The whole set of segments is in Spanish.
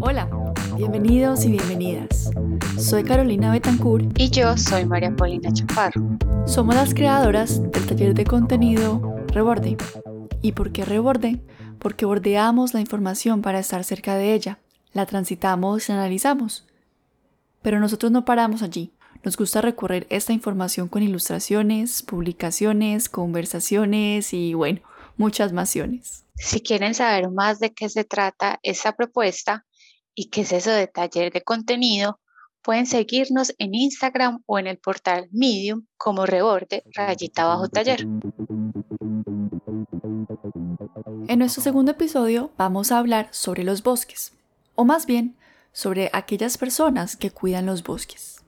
Hola, bienvenidos y bienvenidas. Soy Carolina Betancourt y yo soy María Paulina Chaparro. Somos las creadoras del taller de contenido Reborde. ¿Y por qué Reborde? Porque bordeamos la información para estar cerca de ella, la transitamos y analizamos. Pero nosotros no paramos allí. Nos gusta recorrer esta información con ilustraciones, publicaciones, conversaciones y bueno, muchas masiones. Si quieren saber más de qué se trata esta propuesta y qué es eso de taller de contenido, pueden seguirnos en Instagram o en el portal Medium como reborde rayita bajo taller. En nuestro segundo episodio vamos a hablar sobre los bosques, o más bien sobre aquellas personas que cuidan los bosques.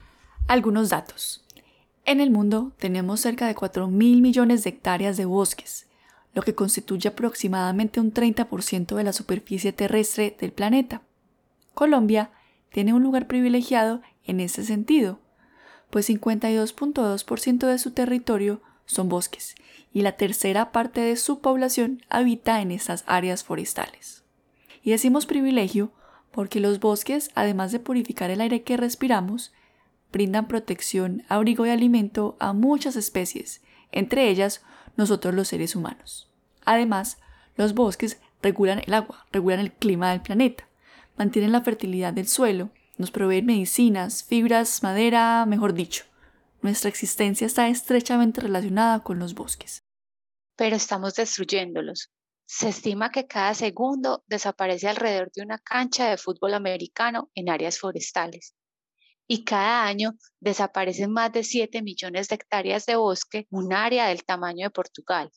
Algunos datos. En el mundo tenemos cerca de 4 mil millones de hectáreas de bosques, lo que constituye aproximadamente un 30% de la superficie terrestre del planeta. Colombia tiene un lugar privilegiado en ese sentido, pues 52.2% de su territorio son bosques y la tercera parte de su población habita en estas áreas forestales. Y decimos privilegio porque los bosques, además de purificar el aire que respiramos, brindan protección, abrigo y alimento a muchas especies, entre ellas nosotros los seres humanos. Además, los bosques regulan el agua, regulan el clima del planeta, mantienen la fertilidad del suelo, nos proveen medicinas, fibras, madera, mejor dicho. Nuestra existencia está estrechamente relacionada con los bosques. Pero estamos destruyéndolos. Se estima que cada segundo desaparece alrededor de una cancha de fútbol americano en áreas forestales. Y cada año desaparecen más de 7 millones de hectáreas de bosque, un área del tamaño de Portugal.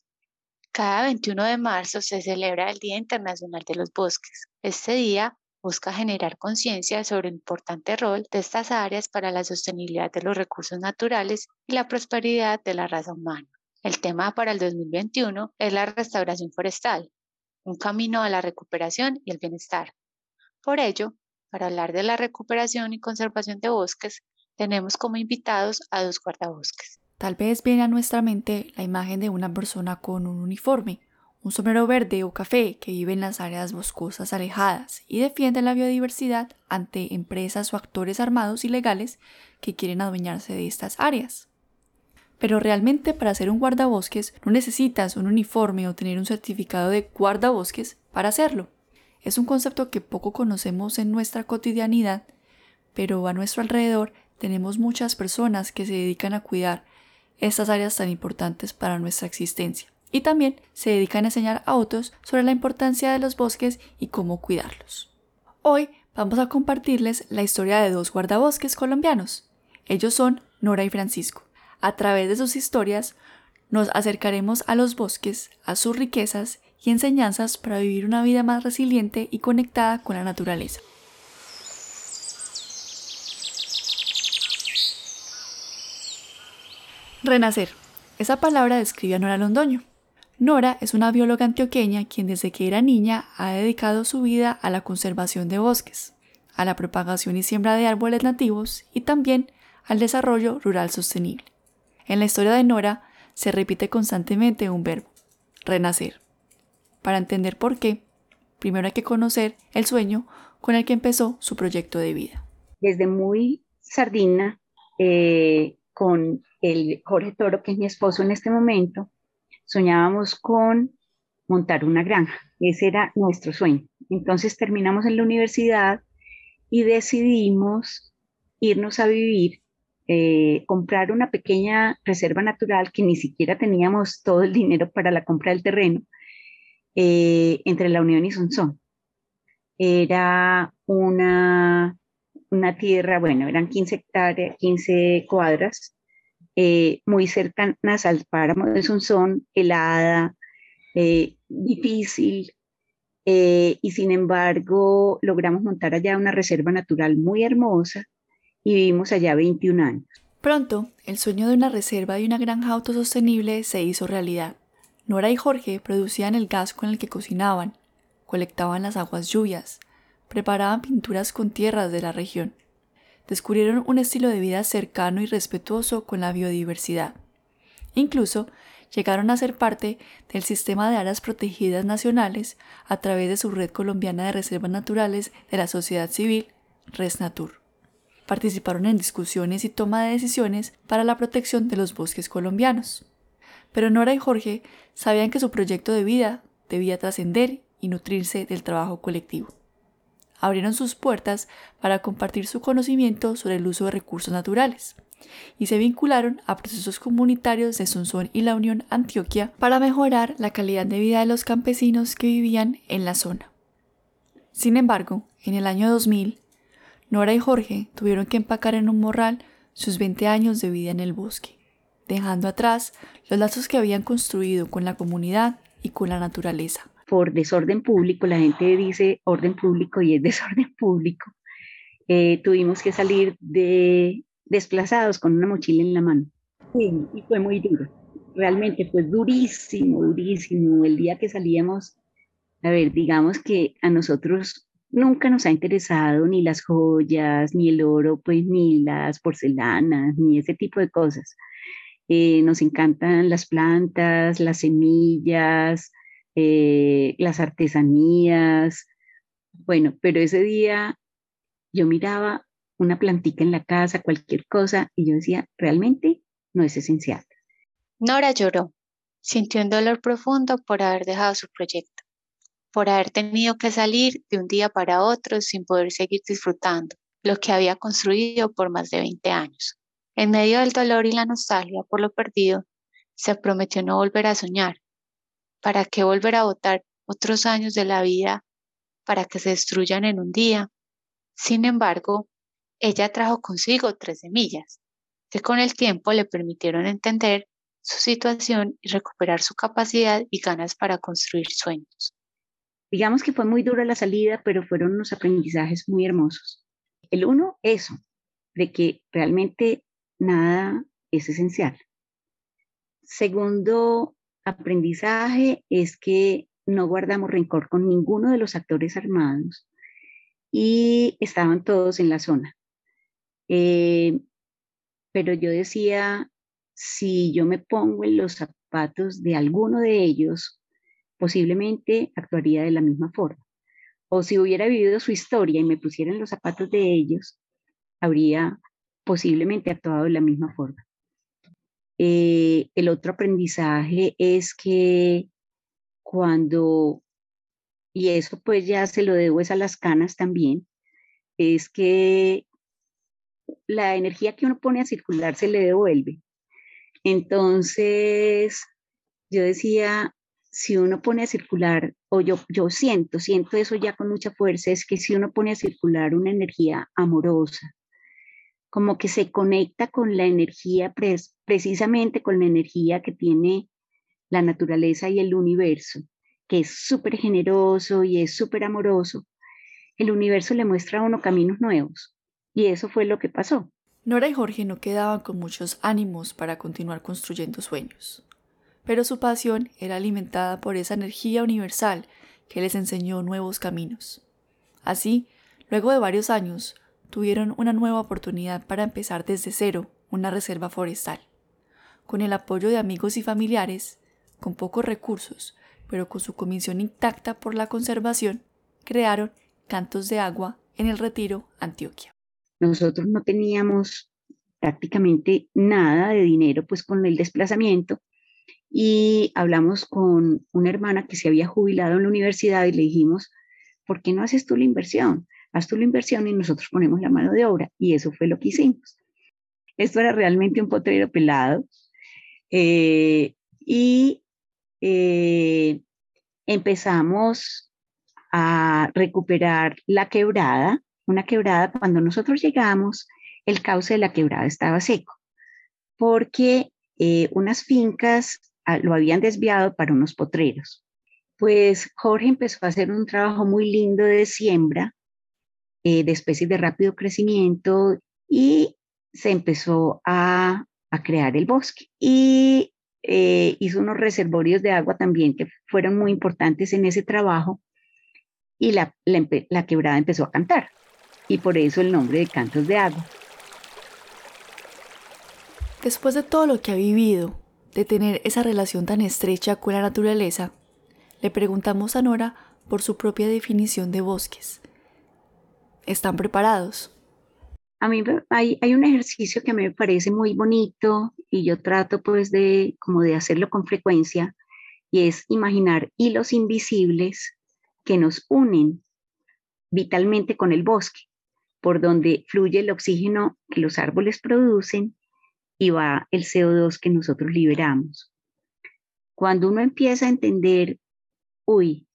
Cada 21 de marzo se celebra el Día Internacional de los Bosques. Este día busca generar conciencia sobre el importante rol de estas áreas para la sostenibilidad de los recursos naturales y la prosperidad de la raza humana. El tema para el 2021 es la restauración forestal, un camino a la recuperación y el bienestar. Por ello, para hablar de la recuperación y conservación de bosques, tenemos como invitados a dos guardabosques. Tal vez viene a nuestra mente la imagen de una persona con un uniforme, un sombrero verde o café que vive en las áreas boscosas alejadas y defiende la biodiversidad ante empresas o actores armados ilegales que quieren adueñarse de estas áreas. Pero realmente para ser un guardabosques no necesitas un uniforme o tener un certificado de guardabosques para hacerlo. Es un concepto que poco conocemos en nuestra cotidianidad, pero a nuestro alrededor tenemos muchas personas que se dedican a cuidar estas áreas tan importantes para nuestra existencia y también se dedican a enseñar a otros sobre la importancia de los bosques y cómo cuidarlos. Hoy vamos a compartirles la historia de dos guardabosques colombianos. Ellos son Nora y Francisco. A través de sus historias nos acercaremos a los bosques, a sus riquezas y enseñanzas para vivir una vida más resiliente y conectada con la naturaleza. Renacer. Esa palabra describe a Nora Londoño, Nora es una bióloga antioqueña quien desde que era niña ha dedicado su vida a la conservación de bosques, a la propagación y siembra de árboles nativos y también al desarrollo rural sostenible. En la historia de Nora se repite constantemente un verbo, renacer. Para entender por qué, primero hay que conocer el sueño con el que empezó su proyecto de vida. Desde muy sardina, eh, con el Jorge Toro, que es mi esposo en este momento, soñábamos con montar una granja. Ese era nuestro sueño. Entonces terminamos en la universidad y decidimos irnos a vivir, eh, comprar una pequeña reserva natural que ni siquiera teníamos todo el dinero para la compra del terreno eh, entre La Unión y Sonsón. Era una, una tierra, bueno, eran 15 hectáreas, 15 cuadras eh, muy cercanas al páramo de Sonsón, helada, eh, difícil, eh, y sin embargo logramos montar allá una reserva natural muy hermosa y vivimos allá 21 años. Pronto, el sueño de una reserva y una granja autosostenible se hizo realidad. Nora y Jorge producían el gas con el que cocinaban, colectaban las aguas lluvias, preparaban pinturas con tierras de la región descubrieron un estilo de vida cercano y respetuoso con la biodiversidad. Incluso llegaron a ser parte del sistema de áreas protegidas nacionales a través de su red colombiana de reservas naturales de la sociedad civil, Resnatur. Participaron en discusiones y toma de decisiones para la protección de los bosques colombianos. Pero Nora y Jorge sabían que su proyecto de vida debía trascender y nutrirse del trabajo colectivo. Abrieron sus puertas para compartir su conocimiento sobre el uso de recursos naturales y se vincularon a procesos comunitarios de Sonsón y la Unión Antioquia para mejorar la calidad de vida de los campesinos que vivían en la zona. Sin embargo, en el año 2000, Nora y Jorge tuvieron que empacar en un morral sus 20 años de vida en el bosque, dejando atrás los lazos que habían construido con la comunidad y con la naturaleza. Por desorden público, la gente dice orden público y es desorden público. Eh, tuvimos que salir de desplazados con una mochila en la mano. Sí, y fue muy duro. Realmente fue durísimo, durísimo. El día que salíamos, a ver, digamos que a nosotros nunca nos ha interesado ni las joyas, ni el oro, pues ni las porcelanas, ni ese tipo de cosas. Eh, nos encantan las plantas, las semillas, eh, las artesanías. Bueno, pero ese día yo miraba una plantita en la casa, cualquier cosa, y yo decía, realmente no es esencial. Nora lloró, sintió un dolor profundo por haber dejado su proyecto, por haber tenido que salir de un día para otro sin poder seguir disfrutando lo que había construido por más de 20 años. En medio del dolor y la nostalgia por lo perdido, se prometió no volver a soñar. ¿Para qué volver a votar otros años de la vida para que se destruyan en un día? Sin embargo, ella trajo consigo tres semillas, que con el tiempo le permitieron entender su situación y recuperar su capacidad y ganas para construir sueños. Digamos que fue muy dura la salida, pero fueron unos aprendizajes muy hermosos. El uno, eso, de que realmente nada es esencial. Segundo aprendizaje es que no guardamos rencor con ninguno de los actores armados y estaban todos en la zona. Eh, pero yo decía, si yo me pongo en los zapatos de alguno de ellos, posiblemente actuaría de la misma forma. O si hubiera vivido su historia y me pusiera en los zapatos de ellos, habría posiblemente actuado de la misma forma. Eh, el otro aprendizaje es que cuando, y eso pues ya se lo debo es a las canas también, es que la energía que uno pone a circular se le devuelve. Entonces, yo decía, si uno pone a circular, o yo, yo siento, siento eso ya con mucha fuerza, es que si uno pone a circular una energía amorosa, como que se conecta con la energía, precisamente con la energía que tiene la naturaleza y el universo, que es súper generoso y es súper amoroso, el universo le muestra a uno caminos nuevos. Y eso fue lo que pasó. Nora y Jorge no quedaban con muchos ánimos para continuar construyendo sueños, pero su pasión era alimentada por esa energía universal que les enseñó nuevos caminos. Así, luego de varios años, tuvieron una nueva oportunidad para empezar desde cero una reserva forestal. Con el apoyo de amigos y familiares, con pocos recursos, pero con su comisión intacta por la conservación, crearon Cantos de Agua en el Retiro, Antioquia. Nosotros no teníamos prácticamente nada de dinero pues con el desplazamiento y hablamos con una hermana que se había jubilado en la universidad y le dijimos, ¿por qué no haces tú la inversión? Haz tú la inversión y nosotros ponemos la mano de obra. Y eso fue lo que hicimos. Esto era realmente un potrero pelado. Eh, y eh, empezamos a recuperar la quebrada una quebrada, cuando nosotros llegamos, el cauce de la quebrada estaba seco, porque eh, unas fincas ah, lo habían desviado para unos potreros. Pues Jorge empezó a hacer un trabajo muy lindo de siembra eh, de especies de rápido crecimiento y se empezó a, crear el bosque. Y eh, hizo unos reservorios de agua también que fueron muy importantes en ese trabajo y la, la quebrada empezó a cantar y por eso el nombre de Cantos de Agua. Después de todo lo que ha vivido, de tener esa relación tan estrecha con la naturaleza, le preguntamos a Nora por su propia definición de bosques. ¿Están preparados? A mí hay, hay, un ejercicio que me parece muy bonito y yo trato pues de como de hacerlo con frecuencia y es imaginar hilos invisibles que nos unen vitalmente con el bosque, por donde fluye el oxígeno que los árboles producen y va el CO2 que nosotros liberamos. Cuando uno empieza a entender, uy,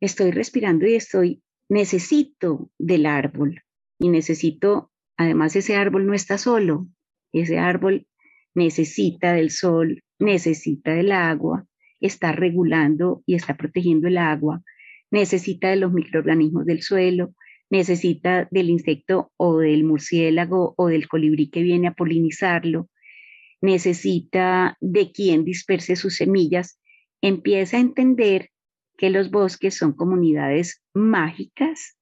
estoy respirando y estoy, necesito del árbol y necesito, además ese árbol no está solo, ese árbol necesita del sol, necesita del agua, está regulando y está protegiendo el agua, necesita de los microorganismos del suelo, necesita del insecto o del murciélago o del colibrí que viene a polinizarlo, necesita de quien disperse sus semillas, empieza a entender que los bosques son comunidades mágicas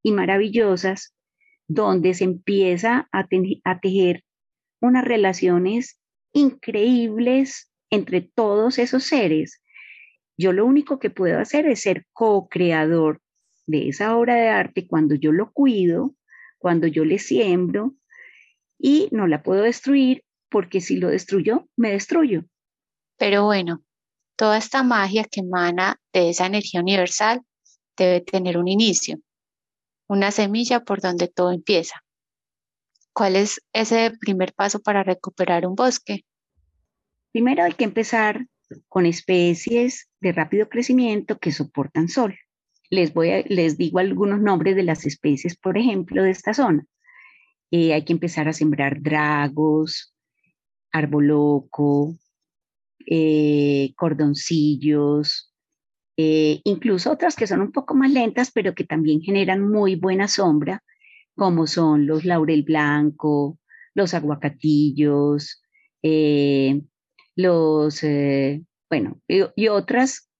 y maravillosas donde se empieza a, a tejer unas relaciones increíbles entre todos esos seres. Yo lo único que puedo hacer es ser co-creador de esa obra de arte cuando yo lo cuido, cuando yo le siembro y no la puedo destruir porque si lo destruyo, me destruyo. Pero bueno, toda esta magia que emana de esa energía universal debe tener un inicio, una semilla por donde todo empieza. ¿Cuál es ese primer paso para recuperar un bosque? Primero hay que empezar con especies de rápido crecimiento que soportan sol. Les, voy a, les digo algunos nombres de las especies, por ejemplo, de esta zona. Eh, hay que empezar a sembrar dragos, arboloco, eh, cordoncillos, eh, incluso otras que son un poco más lentas, pero que también generan muy buena sombra, como son los laurel blanco, los aguacatillos, eh, los, bueno, y, otras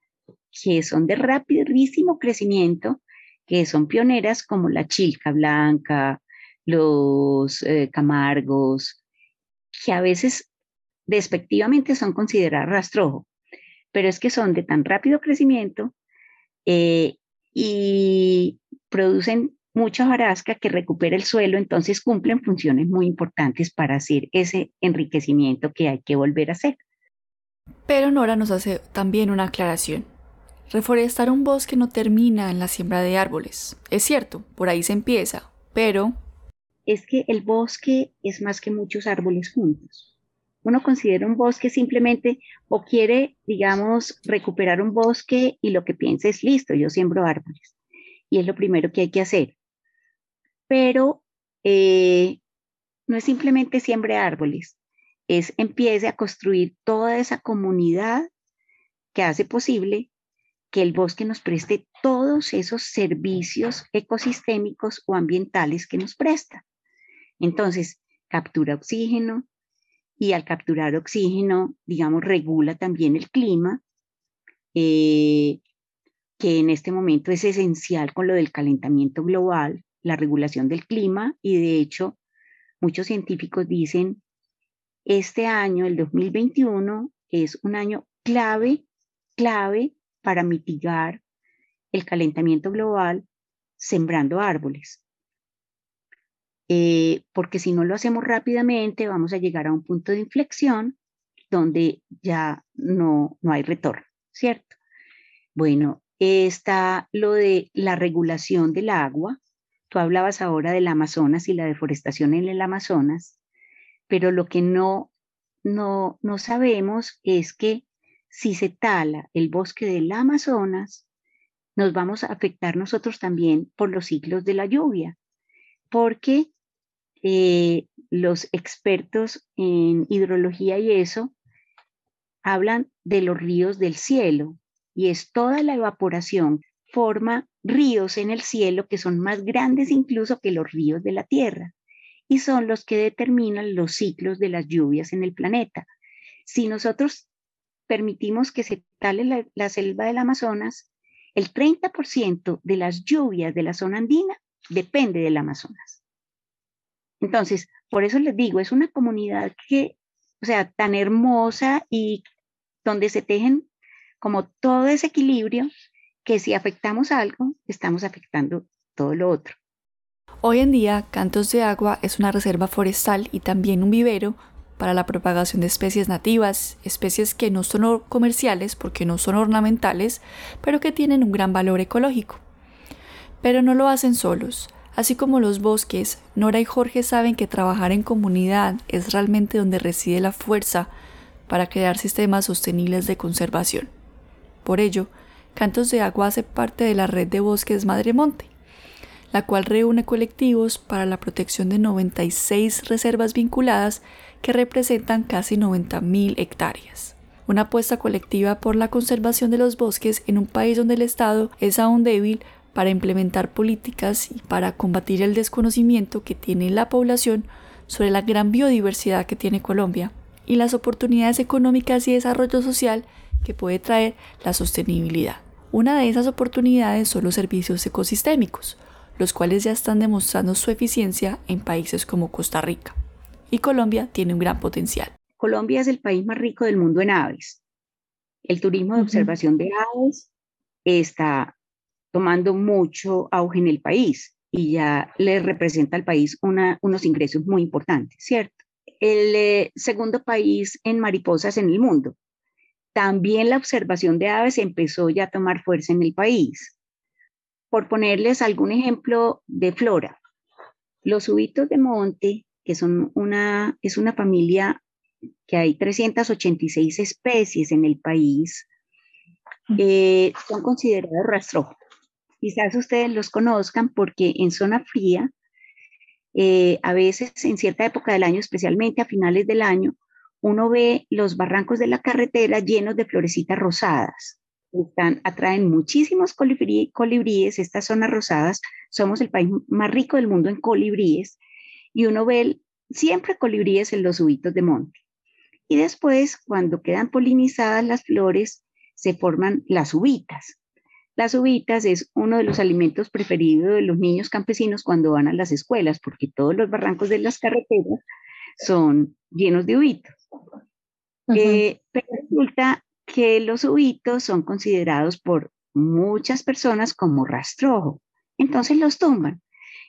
que son de rapidísimo crecimiento, que son pioneras como la chilca blanca, los camargos, que a veces despectivamente son consideradas rastrojo, pero es que son de tan rápido crecimiento eh, y producen mucha hojarasca que recupera el suelo, entonces cumplen funciones muy importantes para hacer ese enriquecimiento que hay que volver a hacer. Pero Nora nos hace también una aclaración. Reforestar un bosque no termina en la siembra de árboles. Es cierto, por ahí se empieza, pero... Es que el bosque es más que muchos árboles juntos uno considera un bosque simplemente o quiere, digamos, recuperar un bosque y lo que piensa es, listo, yo siembro árboles. Y es lo primero que hay que hacer. Pero eh, no es simplemente siembre árboles, es empiece a construir toda esa comunidad que hace posible que el bosque nos preste todos esos servicios ecosistémicos o ambientales que nos presta. Entonces, captura oxígeno, y al capturar oxígeno, digamos, regula también el clima, eh, que en este momento es esencial con lo del calentamiento global, la regulación del clima, y de hecho, muchos científicos dicen, este año, el 2021, es un año clave, clave para mitigar el calentamiento global sembrando árboles. Eh, porque si no lo hacemos rápidamente vamos a llegar a un punto de inflexión donde ya no, no hay retorno, ¿cierto? Bueno, está lo de la regulación del agua. Tú hablabas ahora del Amazonas y la deforestación en el Amazonas, pero lo que no, no, no sabemos es que si se tala el bosque del Amazonas, nos vamos a afectar nosotros también por los ciclos de la lluvia, porque eh, los expertos en hidrología y eso hablan de los ríos del cielo y es toda la evaporación forma ríos en el cielo que son más grandes incluso que los ríos de la tierra y son los que determinan los ciclos de las lluvias en el planeta. Si nosotros permitimos que se tale la, la selva del Amazonas, el 30% de las lluvias de la zona andina depende del Amazonas. Entonces, por eso les digo, es una comunidad que, sea, tan hermosa y donde se tejen como todo ese equilibrio que si afectamos algo, estamos afectando todo lo otro. Hoy en día, Cantos de Agua es una reserva forestal y también un vivero para la propagación de especies nativas, especies que no son comerciales porque no son ornamentales, pero que tienen un gran valor ecológico. Pero no lo hacen solos. Así como los bosques, Nora y Jorge saben que trabajar en comunidad es realmente donde reside la fuerza para crear sistemas sostenibles de conservación. Por ello, Cantos de Agua hace parte de la red de bosques Madremonte, la cual reúne colectivos para la protección de 96 reservas vinculadas que representan casi 90.000 hectáreas. Una apuesta colectiva por la conservación de los bosques en un país donde el Estado es aún débil para implementar políticas y para combatir el desconocimiento que tiene la población sobre la gran biodiversidad que tiene Colombia y las oportunidades económicas y desarrollo social que puede traer la sostenibilidad. Una de esas oportunidades son los servicios ecosistémicos, los cuales ya están demostrando su eficiencia en países como Costa Rica. Y Colombia tiene un gran potencial. Colombia es el país más rico del mundo en aves. El turismo de observación de aves está tomando mucho auge en el país y ya le representa al país unos ingresos muy importantes, ¿cierto? El eh, segundo país en mariposas en el mundo. También la observación de aves empezó ya a tomar fuerza en el país. Por ponerles algún ejemplo de flora, los ubitos de monte, que son una, es una familia que hay 386 especies en el país, eh, son considerados rastrojos. Quizás ustedes los conozcan porque en zona fría, eh, a veces en cierta época del año, especialmente a finales del año, uno ve los barrancos de la carretera llenos de florecitas rosadas. Atraen muchísimos colibríes, estas zonas rosadas. Somos el país más rico del mundo en colibríes y uno ve siempre colibríes en los subitos de monte. Y después, cuando quedan polinizadas las flores, se forman las uvitas. Las uvitas es uno de los alimentos preferidos de los niños campesinos cuando van a las escuelas, porque todos los barrancos de las carreteras son llenos de uvitos. Eh, pero resulta que los uvitos son considerados por muchas personas como rastrojo, entonces los tumban.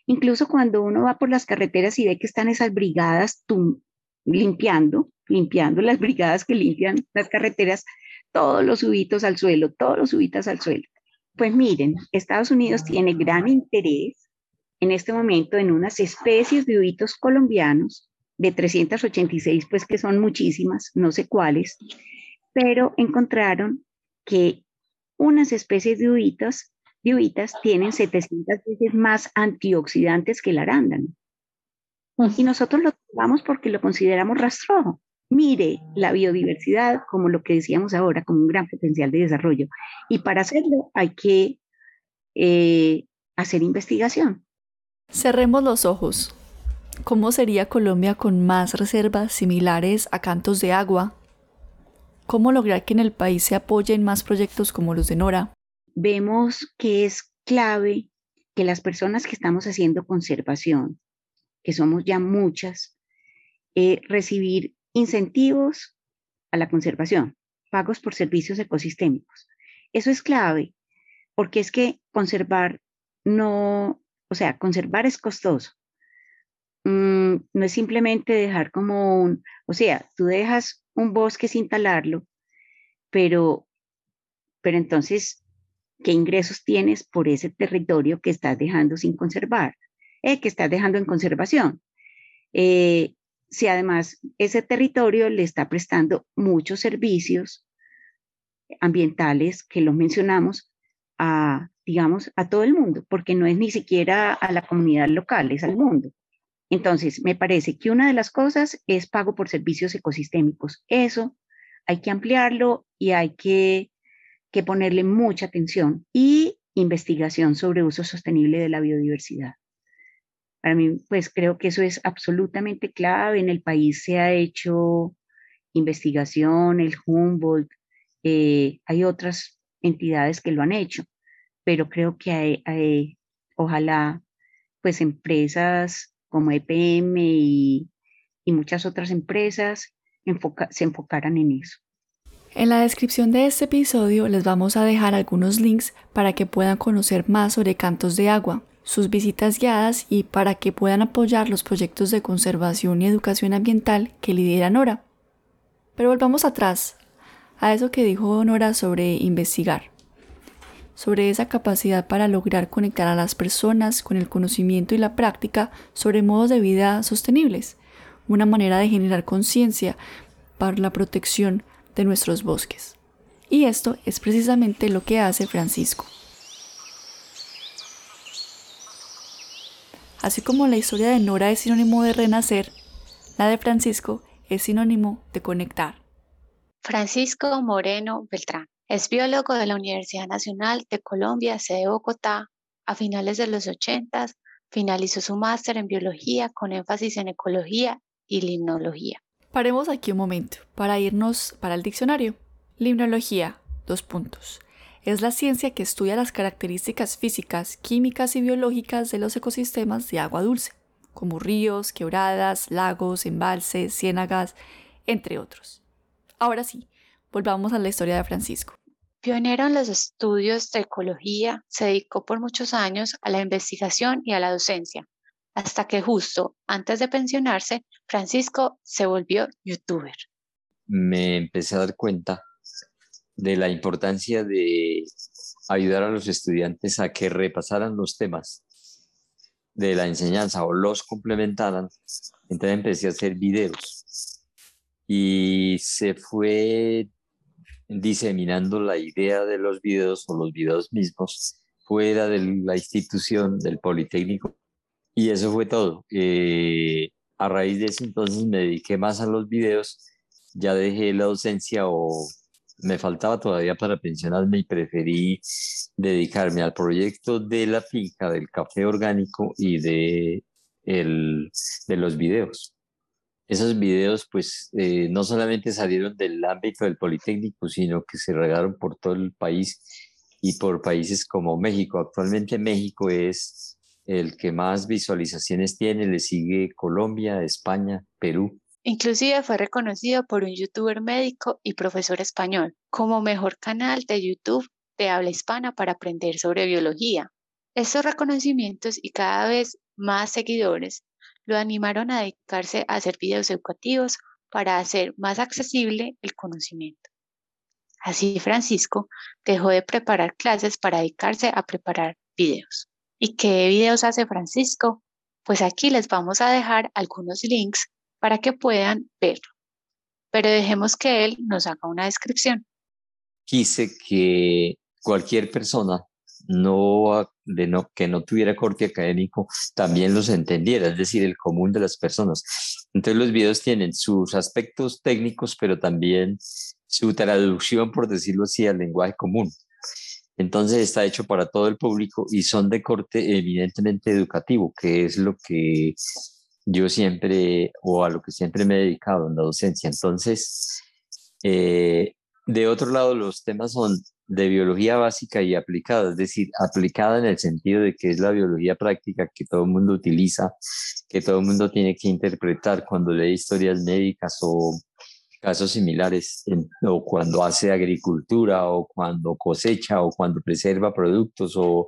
Incluso cuando uno va por las carreteras y ve que están esas brigadas limpiando, limpiando las brigadas que limpian las carreteras, todos los uvitos al suelo, todos los uvitas al suelo. Pues miren, Estados Unidos tiene gran interés en este momento en unas especies de uvitos colombianos, de 386, pues que son muchísimas, no sé cuáles, pero encontraron que unas especies de uvitas, de uvitas tienen 700 veces más antioxidantes que el arándano. Y nosotros lo tomamos porque lo consideramos rastrojo mire la biodiversidad como lo que decíamos ahora, como un gran potencial de desarrollo. Y para hacerlo hay que eh, hacer investigación. Cerremos los ojos. ¿Cómo sería Colombia con más reservas similares a cantos de agua? ¿Cómo lograr que en el país se apoyen más proyectos como los de Nora? Vemos que es clave que las personas que estamos haciendo conservación, que somos ya muchas, eh, recibir Incentivos a la conservación, pagos por servicios ecosistémicos. Eso es clave, porque es que conservar no, o sea, conservar es costoso. Mm, no es simplemente dejar como un, o sea, tú dejas un bosque sin talarlo, pero, pero entonces, ¿qué ingresos tienes por ese territorio que estás dejando sin conservar? Eh, que estás dejando en conservación. Eh, si además ese territorio le está prestando muchos servicios ambientales que los mencionamos a, digamos, a todo el mundo, porque no es ni siquiera a la comunidad local, es al mundo. Entonces, me parece que una de las cosas es pago por servicios ecosistémicos. Eso hay que ampliarlo y hay que, que ponerle mucha atención y investigación sobre uso sostenible de la biodiversidad. Para mí, pues creo que eso es absolutamente clave. En el país se ha hecho investigación, el Humboldt, eh, hay otras entidades que lo han hecho, pero creo que hay, ojalá, pues empresas como EPM y, y muchas otras empresas se enfocaran en eso. En la descripción de este episodio les vamos a dejar algunos links para que puedan conocer más sobre cantos de agua, sus visitas guiadas y para que puedan apoyar los proyectos de conservación y educación ambiental que lidera Nora. Pero volvamos atrás, a eso que dijo Nora sobre investigar, sobre esa capacidad para lograr conectar a las personas con el conocimiento y la práctica sobre modos de vida sostenibles, una manera de generar conciencia para la protección de nuestros bosques. Y esto es precisamente lo que hace Francisco. Así como la historia de Nora es sinónimo de renacer, la de Francisco es sinónimo de conectar. Francisco Moreno Beltrán es biólogo de la Universidad Nacional de Colombia, sede Bogotá. A finales de los 80 finalizó su máster en biología con énfasis en ecología y limnología. Paremos aquí un momento para irnos para el diccionario. Limnología, dos puntos es la ciencia que estudia las características físicas, químicas y biológicas de los ecosistemas de agua dulce, como ríos, quebradas, lagos, embalses, ciénagas, entre otros. Ahora sí, volvamos a la historia de Francisco. Pionero en los estudios de ecología, se dedicó por muchos años a la investigación y a la docencia, hasta que justo antes de pensionarse, Francisco se volvió youtuber. Me empecé a dar cuenta de la importancia de ayudar a los estudiantes a que repasaran los temas de la enseñanza o los complementaran. Entonces empecé a hacer videos y se fue diseminando la idea de los videos o los videos mismos fuera de la institución del Politécnico. Y eso fue todo. Eh, a raíz de eso entonces me dediqué más a los videos, ya dejé la docencia o me faltaba todavía para pensionarme y preferí dedicarme al proyecto de la finca, del café orgánico y de, el, de los videos. Esos videos pues eh, no solamente salieron del ámbito del Politécnico, sino que se regaron por todo el país y por países como México. Actualmente México es el que más visualizaciones tiene, le sigue Colombia, España, Perú Inclusive fue reconocido por un youtuber médico y profesor español como mejor canal de YouTube de habla hispana para aprender sobre biología. Estos reconocimientos y cada vez más seguidores lo animaron a dedicarse a hacer videos educativos para hacer más accesible el conocimiento. Así Francisco dejó de preparar clases para dedicarse a preparar videos. ¿Y qué videos hace Francisco? Pues aquí les vamos a dejar algunos links para que puedan verlo. Pero dejemos que él nos haga una descripción. Quise que cualquier persona no, de no, que no tuviera corte académico también los entendiera, es decir, el común de las personas. Entonces los videos tienen sus aspectos técnicos, pero también su traducción, por decirlo así, al lenguaje común. Entonces está hecho para todo el público y son de corte evidentemente educativo, que es lo que yo siempre, o a lo que siempre me he dedicado en la docencia. Entonces, eh, de otro lado, los temas son de biología básica y aplicada, es decir, aplicada en el sentido de que es la biología práctica que todo el mundo utiliza, que todo el mundo tiene que interpretar cuando lee historias médicas o casos similares, o cuando hace agricultura, o cuando cosecha, o cuando preserva productos, o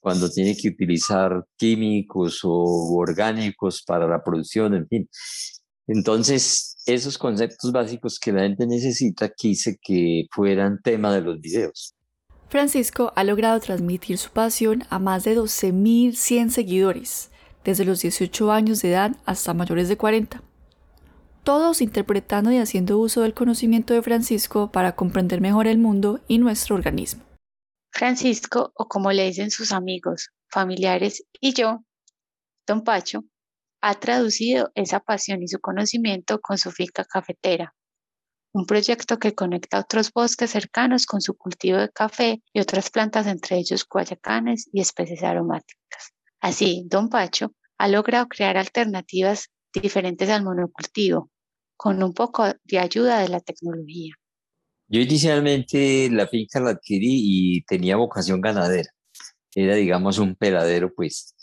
cuando tiene que utilizar químicos o orgánicos para la producción, en fin. Entonces, esos conceptos básicos que la gente necesita, quise que fueran tema de los videos. Francisco ha logrado transmitir su pasión a más de 12.100 seguidores, desde los 18 años de edad hasta mayores de 40 todos interpretando y haciendo uso del conocimiento de Francisco para comprender mejor el mundo y nuestro organismo. Francisco, o como le dicen sus amigos, familiares y yo, Don Pacho, ha traducido esa pasión y su conocimiento con su finca cafetera, un proyecto que conecta otros bosques cercanos con su cultivo de café y otras plantas, entre ellos guayacanes y especies aromáticas. Así, Don Pacho ha logrado crear alternativas diferentes al monocultivo, con un poco de ayuda de la tecnología. Yo inicialmente la finca la adquirí y tenía vocación ganadera. Era, digamos, un peladero, pues.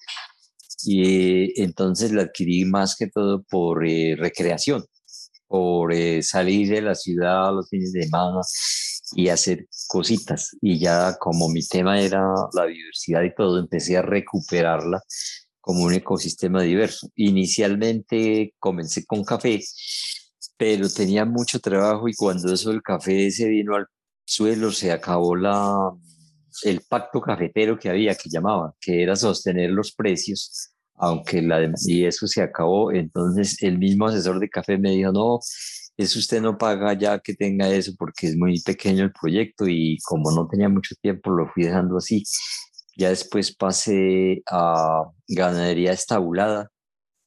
Y entonces la adquirí más que todo por eh, recreación. por eh, salir de la ciudad los fines de semana y hacer cositas. Y ya como mi tema era la diversidad y todo, empecé a recuperarla como un ecosistema diverso. Inicialmente comencé con café, pero tenía mucho trabajo y cuando eso el café se vino al suelo, se acabó la, el pacto cafetero que había, que llamaban, que era sostener los precios, aunque la, y eso se acabó. Entonces el mismo asesor de café me dijo, no, eso usted no paga ya que tenga eso porque es muy pequeño el proyecto y como no tenía mucho tiempo lo fui dejando así. Ya después pasé a ganadería estabulada,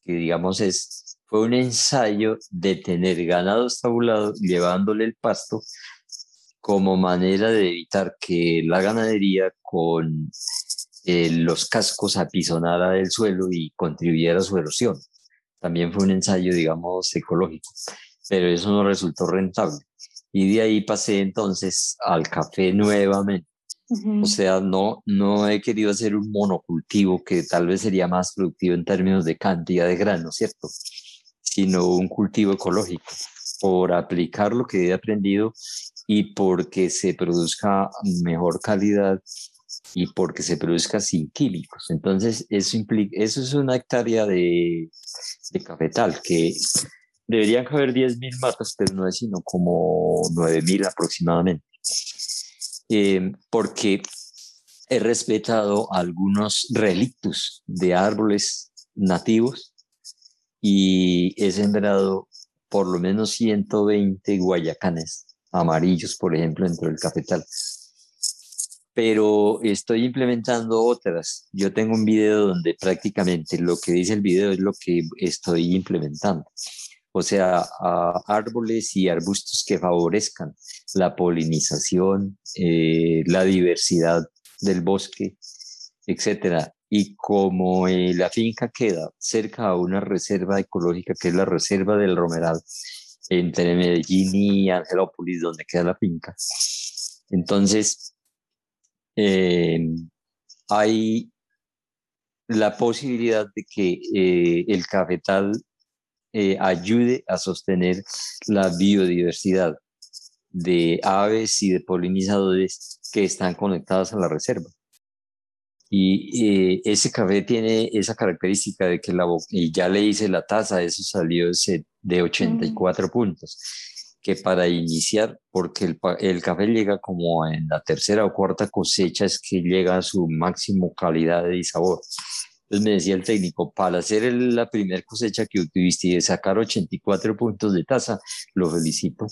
que digamos es, fue un ensayo de tener ganado estabulado llevándole el pasto como manera de evitar que la ganadería con eh, los cascos apisonara del suelo y contribuyera a su erosión. También fue un ensayo, digamos, ecológico, pero eso no resultó rentable. Y de ahí pasé entonces al café nuevamente o sea, no, no he querido hacer un monocultivo que tal vez sería más productivo en términos de cantidad de grano, ¿cierto? Sino un cultivo ecológico por aplicar lo que he aprendido y porque se produzca mejor calidad y porque se produzca sin químicos. Entonces, eso, implica, eso es una hectárea de, de cafetal que deberían caber 10.000 matas, pero no es sino como 9.000 aproximadamente. Eh, porque he respetado algunos relictos de árboles nativos y he sembrado por lo menos 120 guayacanes amarillos, por ejemplo, dentro del cafetal. Pero estoy implementando otras. Yo tengo un video donde prácticamente lo que dice el video es lo que estoy implementando o sea, árboles y arbustos que favorezcan la polinización, eh, la diversidad del bosque, etcétera. Y como eh, la finca queda cerca a una reserva ecológica que es la reserva del Romeral, entre Medellín y Angelópolis, donde queda la finca, entonces eh, hay la posibilidad de que el cafetal eh, ayude a sostener la biodiversidad de aves y de polinizadores que están conectadas a la reserva. Y eh, ese café tiene esa característica de que la y ya le hice la tasa, eso salió de 84 mm. puntos, que para iniciar, porque el, el, café llega como en la tercera o cuarta cosecha, es que llega a su máximo calidad y sabor. Entonces me decía el técnico, para hacer la primera cosecha que tuviste y de sacar 84 puntos de tasa, lo felicito.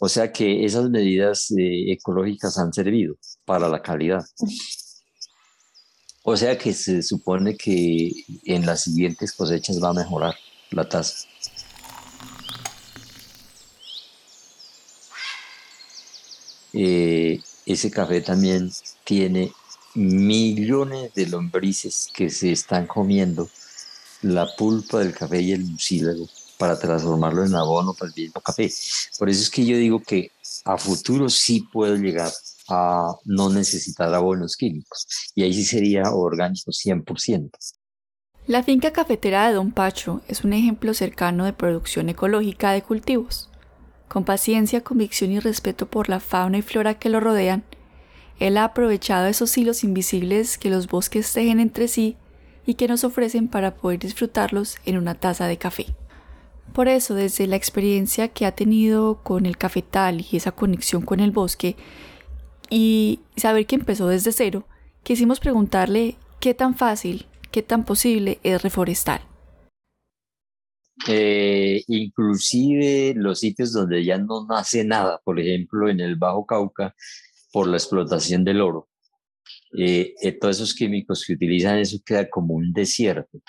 O sea que esas medidas eh, ecológicas han servido para la calidad. O sea que se supone que en las siguientes cosechas va a mejorar la tasa. Eh, ese café también tiene millones de lombrices que se están comiendo la pulpa del café y el mucílago para transformarlo en abono para el mismo café. Por eso es que yo digo que a futuro sí puedo llegar a no necesitar abonos químicos y ahí sí sería orgánico 100%. La finca cafetera de Don Pacho es un ejemplo cercano de producción ecológica de cultivos. Con paciencia, convicción y respeto por la fauna y flora que lo rodean, él ha aprovechado esos hilos invisibles que los bosques tejen entre sí y que nos ofrecen para poder disfrutarlos en una taza de café. Por eso, desde la experiencia que ha tenido con el cafetal y esa conexión con el bosque, y saber que empezó desde cero, quisimos preguntarle qué tan fácil, qué tan posible es reforestar. Eh, inclusive los sitios donde ya no nace nada, por ejemplo en el Bajo Cauca, por la explotación del oro. Eh, eh, todos esos químicos que utilizan eso queda como un desierto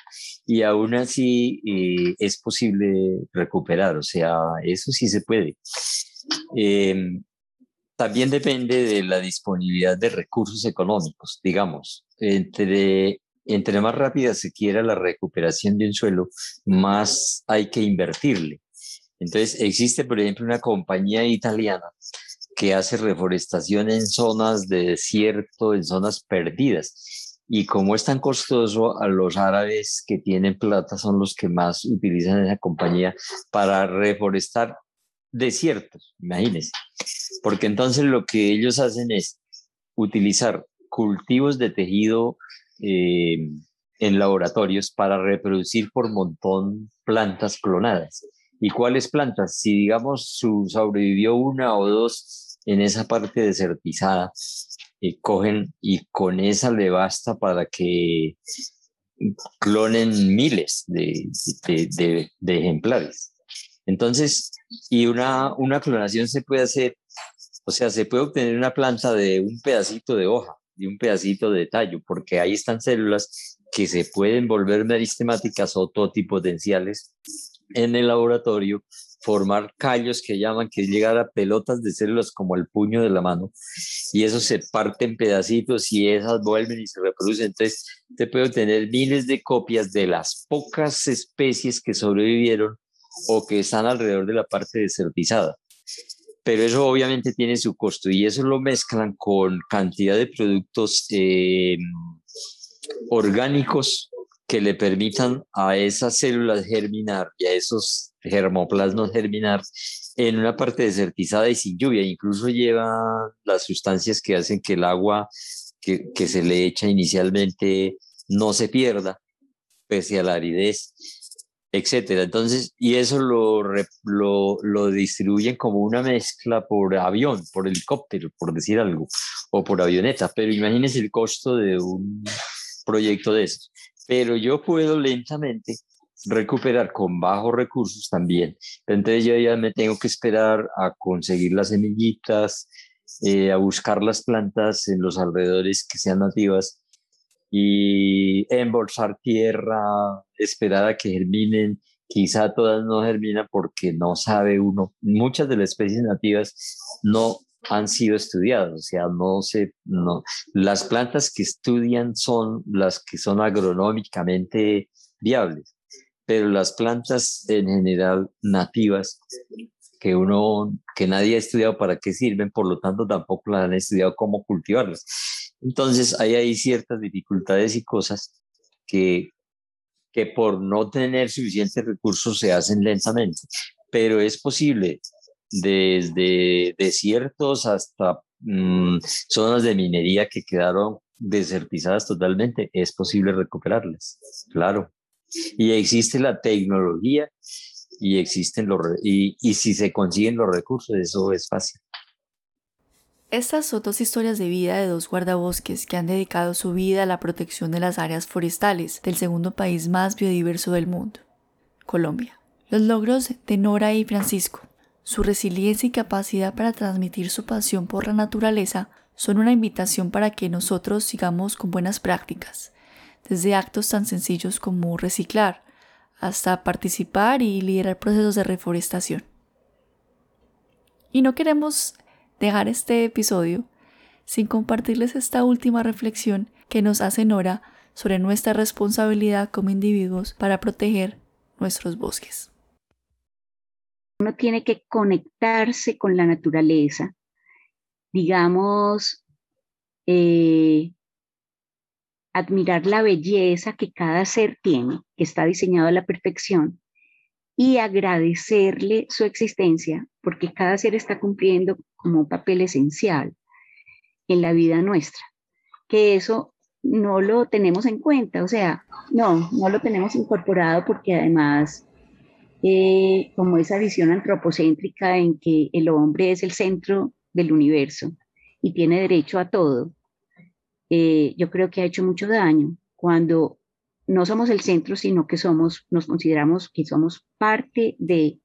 y aún así eh, es posible recuperar, o sea, eso sí se puede. También depende de la disponibilidad de recursos económicos, digamos. Entre, entre más rápida se quiera la recuperación de un suelo, más hay que invertirle. Entonces, existe, por ejemplo, una compañía italiana que hace reforestación en zonas de desierto, en zonas perdidas. y como es tan costoso, a los árabes que tienen plata son los que más utilizan esa compañía para reforestar desiertos, imagínense. Porque entonces lo que ellos hacen es utilizar cultivos de tejido eh, en laboratorios para reproducir por montón plantas clonadas. ¿Y cuáles plantas? Si digamos su, sobrevivió una o dos en esa parte desertizada, eh, cogen y con esa le basta para que clonen miles de, ejemplares. Entonces, y una, clonación se puede hacer, o sea, se puede obtener una planta de un pedacito de hoja, de un pedacito de tallo, porque ahí están células que se pueden volver meristemáticas o totipotenciales en el laboratorio formar callos que llaman, que llegar a pelotas de células como el puño de la mano, y eso se parte en pedacitos y esas vuelven y se reproducen. Entonces, te puede obtener miles de copias de las pocas especies que sobrevivieron o que están alrededor de la parte desertizada. Pero eso obviamente tiene su costo y eso lo mezclan con cantidad de productos eh, orgánicos que le permitan a esas células germinar y a esos germoplasmas germinar en una parte desertizada y sin lluvia. Incluso lleva las sustancias que hacen que el agua que, que se le echa inicialmente no se pierda, pese a la aridez, etcétera. Entonces, y eso lo, lo, lo, distribuyen como una mezcla por avión, por helicóptero, por decir algo, o por avioneta. Pero imagínense el costo de un proyecto de esos pero yo puedo lentamente recuperar con bajos recursos también. Entonces yo ya me tengo que esperar a conseguir las semillitas, eh, a buscar las plantas en los alrededores que sean nativas y embolsar tierra, esperar a que germinen. Quizá todas no germinan porque no sabe uno. Muchas de las especies nativas no han sido estudiados, o sea, no se, no, las plantas que estudian son las que son agronómicamente viables, pero las plantas en general nativas que uno, que nadie ha estudiado para qué sirven, por lo tanto tampoco las han estudiado cómo cultivarlas. Entonces, ahí hay ciertas dificultades y cosas que, que por no tener suficientes recursos se hacen lentamente, pero es posible desde desiertos hasta mm, zonas de minería que quedaron desertizadas totalmente, es posible recuperarlas, claro. Y existe la tecnología y existen los y, y si se consiguen los recursos, eso es fácil. Estas son dos historias de vida de dos guardabosques que han dedicado su vida a la protección de las áreas forestales del segundo país más biodiverso del mundo, Colombia. Los logros de Nora y Francisco su resiliencia y capacidad para transmitir su pasión por la naturaleza son una invitación para que nosotros sigamos con buenas prácticas, desde actos tan sencillos como reciclar, hasta participar y liderar procesos de reforestación. Y no queremos dejar este episodio sin compartirles esta última reflexión que nos hace Nora sobre nuestra responsabilidad como individuos para proteger nuestros bosques. Uno tiene que conectarse con la naturaleza, digamos, eh, admirar la belleza que cada ser tiene, que está diseñado a la perfección, y agradecerle su existencia, porque cada ser está cumpliendo como un papel esencial en la vida nuestra, que eso no lo tenemos en cuenta, o sea, no, no lo tenemos incorporado porque además eh, como esa visión antropocéntrica en que el hombre es el centro del universo y tiene derecho a todo, eh, yo creo que ha hecho mucho daño cuando no somos el centro, sino que somos, nos consideramos que somos parte de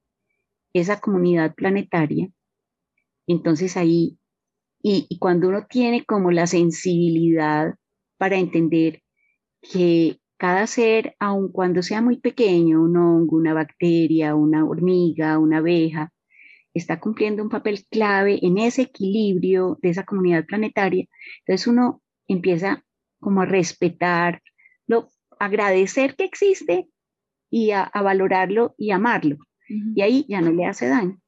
esa comunidad planetaria. Entonces ahí, y, cuando uno tiene como la sensibilidad para entender que cada ser, aun cuando sea muy pequeño, un hongo, una bacteria, una hormiga, una abeja, está cumpliendo un papel clave en ese equilibrio de esa comunidad planetaria. Entonces uno empieza como a respetarlo, agradecer que existe y a, valorarlo y amarlo. Y ahí ya no le hace daño.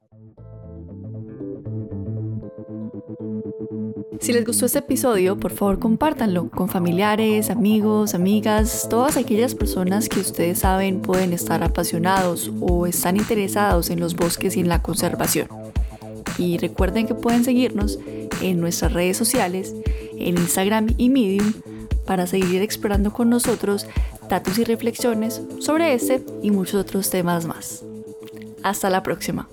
Si les gustó este episodio, por favor compártanlo con familiares, amigos, amigas, todas aquellas personas que ustedes saben pueden estar apasionados o están interesados en los bosques y en la conservación. Y recuerden que pueden seguirnos en nuestras redes sociales, en Instagram y Medium, para seguir explorando con nosotros datos y reflexiones sobre este y muchos otros temas más. Hasta la próxima.